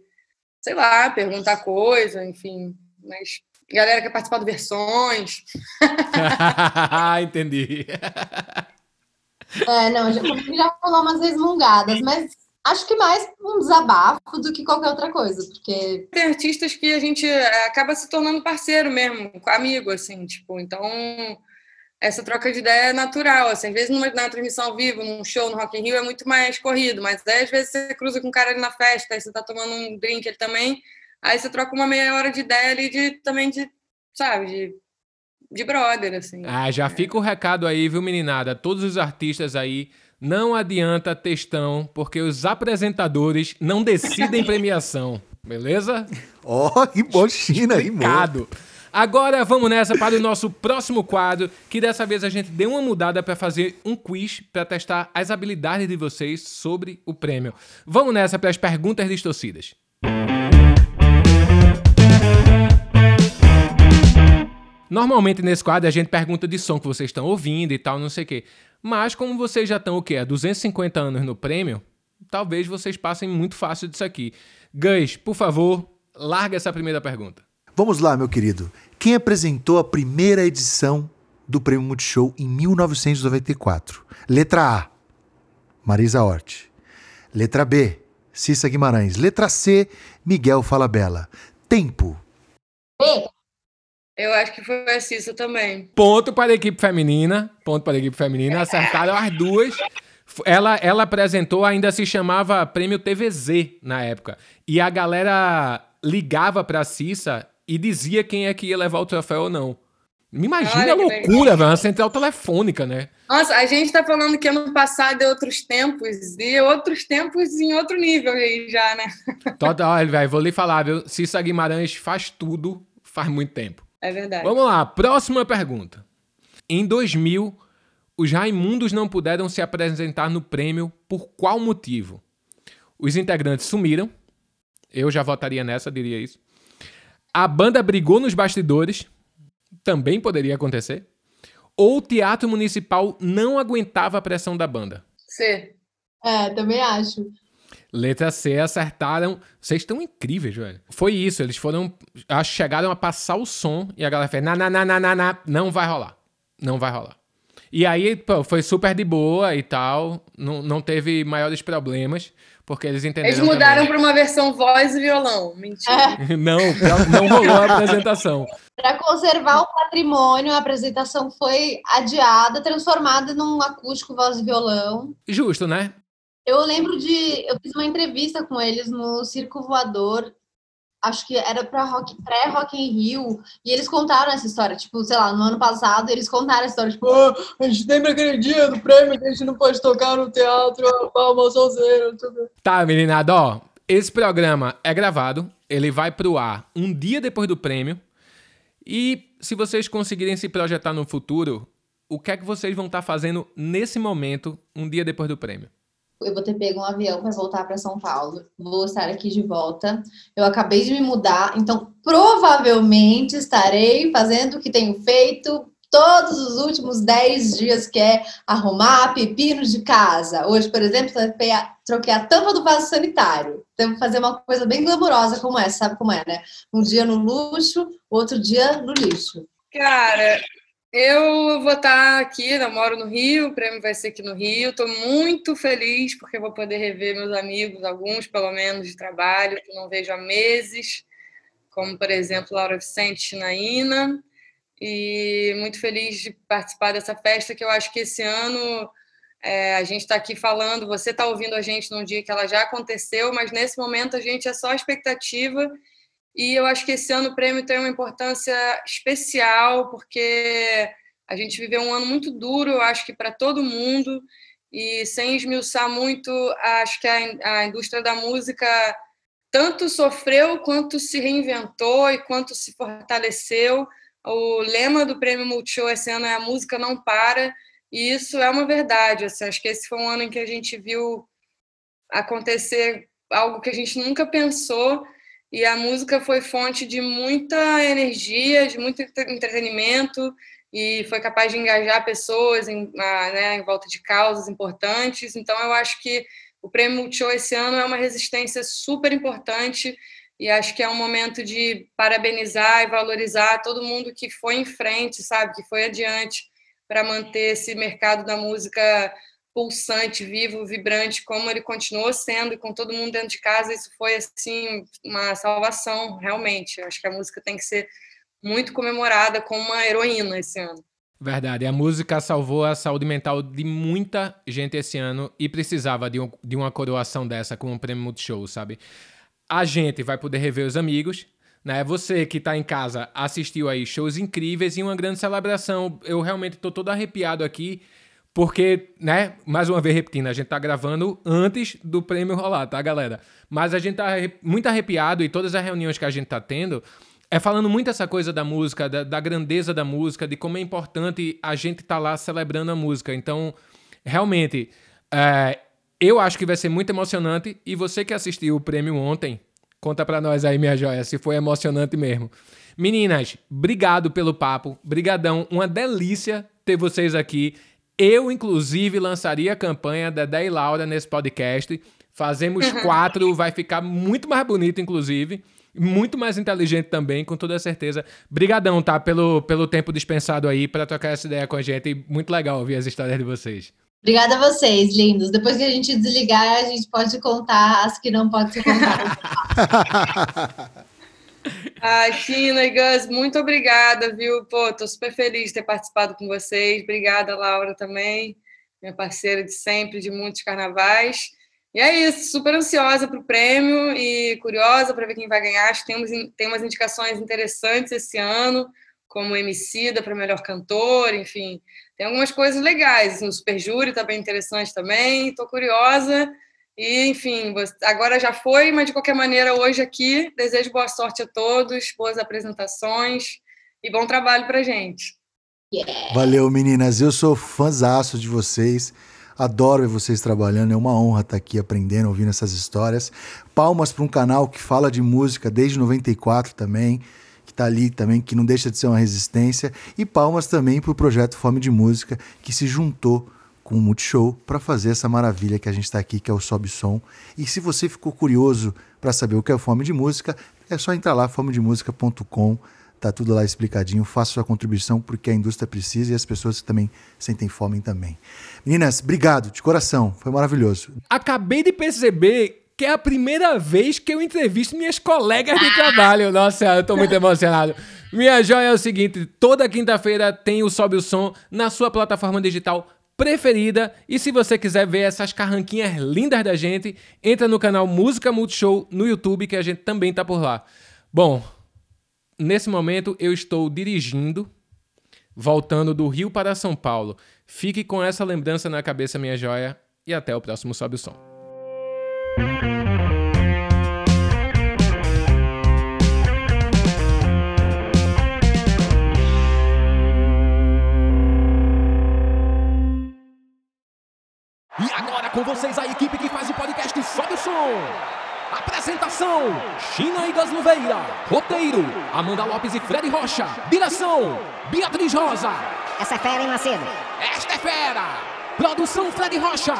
sei lá, perguntar coisa, enfim. Mas galera quer participar de versões. Entendi. É, não, já, já falou umas resmungadas, mas acho que mais um desabafo do que qualquer outra coisa, porque... Tem artistas que a gente acaba se tornando parceiro mesmo, amigo, assim, tipo, então essa troca de ideia é natural. Assim, às vezes, numa, na transmissão ao vivo, num show no Rock in Rio, é muito mais corrido, mas aí, às vezes você cruza com um cara ali na festa, aí você tá tomando um drink ele também, aí você troca uma meia hora de ideia ali de, também de, sabe, de, de brother, assim. Ah, já fica o recado aí, viu, meninada? Todos os artistas aí, não adianta textão, porque os apresentadores não decidem premiação, beleza? Ó, oh, que bom China, aí, mano. Agora vamos nessa para o nosso próximo quadro, que dessa vez a gente deu uma mudada para fazer um quiz para testar as habilidades de vocês sobre o prêmio. Vamos nessa para as perguntas distorcidas. Normalmente nesse quadro a gente pergunta de som que vocês estão ouvindo e tal, não sei o quê. Mas como vocês já estão o quê? Há 250 anos no prêmio, talvez vocês passem muito fácil disso aqui. Gans, por favor, larga essa primeira pergunta. Vamos lá, meu querido. Quem apresentou a primeira edição do Prêmio Multishow em 1994? Letra A, Marisa Hort. Letra B, Cissa Guimarães. Letra C, Miguel Falabella. Tempo. Eu acho que foi a Cissa também. Ponto para a equipe feminina. Ponto para a equipe feminina. Acertaram as duas. Ela, ela apresentou, ainda se chamava Prêmio TVZ na época. E a galera ligava para a Cissa e dizia quem é que ia levar o troféu ou não. Me imagina a loucura, velho, uma central telefônica, né? Nossa, a gente tá falando que ano passado é outros tempos, e outros tempos em outro nível aí já, né? Total, velho, vou lhe falar, viu? Cissa Guimarães faz tudo faz muito tempo. É verdade. Vamos lá, próxima pergunta. Em 2000, os Raimundos não puderam se apresentar no prêmio por qual motivo? Os integrantes sumiram. Eu já votaria nessa, diria isso. A banda brigou nos bastidores. Também poderia acontecer. Ou o teatro municipal não aguentava a pressão da banda. C. É, também acho. Letra C, acertaram. Vocês estão incríveis, velho. Foi isso, eles foram. Chegaram a passar o som e a galera fez: na, na, na, na, na, na, não vai rolar. Não vai rolar. E aí, pô, foi super de boa e tal. Não, não teve maiores problemas, porque eles entenderam. Eles mudaram para uma versão voz e violão. Mentira. Não, não rolou a apresentação. Para conservar o patrimônio, a apresentação foi adiada, transformada num acústico voz e violão. Justo, né? Eu lembro de. Eu fiz uma entrevista com eles no Circo Voador. Acho que era para rock, pré-Rock em Rio. E eles contaram essa história. Tipo, sei lá, no ano passado, eles contaram a história. Tipo, "Ah, a gente lembra aquele dia do prêmio que a gente não pode tocar no teatro, a emoçãozeira. não sei o quê." Tá, meninada, ó. Esse programa é gravado, ele vai pro ar um dia depois do prêmio. E se vocês conseguirem se projetar no futuro, o que é que vocês vão estar fazendo nesse momento, um dia depois do prêmio? Eu vou ter pego um avião para voltar para São Paulo. Vou estar aqui de volta. Eu acabei de me mudar, então provavelmente estarei fazendo o que tenho feito todos os últimos 10 dias, que é arrumar pepinos de casa. Hoje, por exemplo, troquei a, tampa do vaso sanitário. Então, vou fazer uma coisa bem glamourosa como essa, sabe como é, né? Um dia no luxo, outro dia no lixo. Cara, eu vou estar aqui, eu moro no Rio, o prêmio vai ser aqui no Rio. Estou muito feliz porque vou poder rever meus amigos, alguns pelo menos de trabalho, que não vejo há meses, como por exemplo Laura Vicente Chinaína. E muito feliz de participar dessa festa que eu acho que esse ano é, a gente está aqui falando, você está ouvindo a gente num dia que ela já aconteceu, mas nesse momento a gente é só expectativa e eu acho que esse ano o prêmio tem uma importância especial, porque a gente viveu um ano muito duro, eu acho que para todo mundo, e sem esmiuçar muito, acho que a, a indústria da música tanto sofreu quanto se reinventou e quanto se fortaleceu. O lema do Prêmio Multishow esse ano é a música não para, e isso é uma verdade. Assim, acho que esse foi um ano em que a gente viu acontecer algo que a gente nunca pensou, e a música foi fonte de muita energia, de muito entretenimento, e foi capaz de engajar pessoas em, né, em volta de causas importantes. Então, eu acho que o Prêmio Multishow esse ano é uma resistência super importante e acho que é um momento de parabenizar e valorizar todo mundo que foi em frente, sabe, que foi adiante para manter esse mercado da música pulsante, vivo, vibrante, como ele continuou sendo, e com todo mundo dentro de casa, isso foi assim uma salvação, realmente. Eu acho que a música tem que ser muito comemorada como uma heroína esse ano. Verdade, a música salvou a saúde mental de muita gente esse ano e precisava de, um, de uma coroação dessa com um prêmio Multishow, sabe? A gente vai poder rever os amigos, né? Você que tá em casa assistiu aí shows incríveis e uma grande celebração. Eu realmente tô todo arrepiado aqui, porque, né, mais uma vez repetindo, a gente tá gravando antes do prêmio rolar, tá, galera? Mas a gente tá muito arrepiado e todas as reuniões que a gente tá tendo é falando muito essa coisa da música, da, da grandeza da música, de como é importante a gente tá lá celebrando a música. Então, realmente, é, eu acho que vai ser muito emocionante. E você que assistiu o prêmio ontem, conta pra nós aí, minha joia, se foi emocionante mesmo. Meninas, obrigado pelo papo, brigadão, uma delícia ter vocês aqui. Eu, inclusive, lançaria a campanha Dedé e Laura nesse podcast. Fazemos quatro, vai ficar muito mais bonito, inclusive muito mais inteligente também, com toda certeza. Brigadão, tá? Pelo, pelo tempo dispensado aí para trocar essa ideia com a gente. Muito legal ouvir as histórias de vocês. Obrigada a vocês, lindos. Depois que a gente desligar, a gente pode contar as que não pode ser contadas. Ai, China e Gus, muito obrigada, viu? Pô, tô super feliz de ter participado com vocês. Obrigada, Laura, também, minha parceira de sempre, de muitos carnavais. E é isso, super ansiosa para o prêmio e curiosa para ver quem vai ganhar. Acho que temos, tem umas indicações interessantes esse ano, como Emicida para melhor cantor, enfim. Tem algumas coisas legais. O Super Júri está bem interessante também. Estou curiosa. E, enfim, agora já foi, mas de qualquer maneira, hoje aqui, desejo boa sorte a todos, boas apresentações e bom trabalho para gente. Yeah. Valeu, meninas. Eu sou fãzaço de vocês. Adoro ver vocês trabalhando. É uma honra estar aqui aprendendo, ouvindo essas histórias. Palmas para um canal que fala de música desde 94 também, que está ali também, que não deixa de ser uma resistência. E palmas também para o projeto Fome de Música, que se juntou com o Multishow para fazer essa maravilha que a gente está aqui, que é o Sobe Som. E se você ficou curioso para saber o que é Fome de Música, é só entrar lá, fomedemusica.com. Tá tudo lá explicadinho. Faça sua contribuição porque a indústria precisa e as pessoas também sentem fome também. Meninas, obrigado de coração. Foi maravilhoso. Acabei de perceber que é a primeira vez que eu entrevisto minhas colegas de trabalho. Nossa, eu tô muito emocionado. Minha joia é o seguinte: toda quinta-feira tem o Sobe o Som na sua plataforma digital preferida. E se você quiser ver essas carranquinhas lindas da gente, entra no canal Música Multishow no YouTube, que a gente também tá por lá. Bom, nesse momento eu estou dirigindo, voltando do Rio para São Paulo. Fique com essa lembrança na cabeça, minha joia, e até o próximo Sobe o Som. Com vocês a equipe que faz o podcast Sobe o Som. Apresentação: China e Gasluveira. Roteiro: Amanda Lopes e Fred Rocha. Direção: Beatriz Rosa. Essa é fera, hein, Macedo? Esta é fera! Produção Fred Rocha.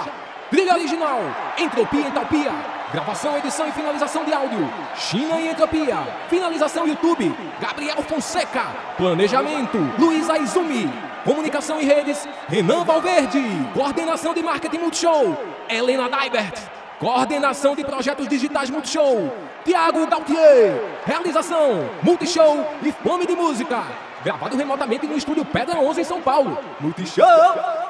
Trilha original: Entropia e Entalpia. Gravação, edição e finalização de áudio: China e Entropia. Finalização YouTube: Gabriel Fonseca. Planejamento: Luiz Aizumi. Comunicação e redes: Renan Valverde. Coordenação de marketing Multishow: Helena Daibert. Coordenação de projetos digitais Multishow: Tiago Gautier. Realização: Multishow e Fome de Música. Gravado remotamente no estúdio Pedra 11 em São Paulo. Multishow!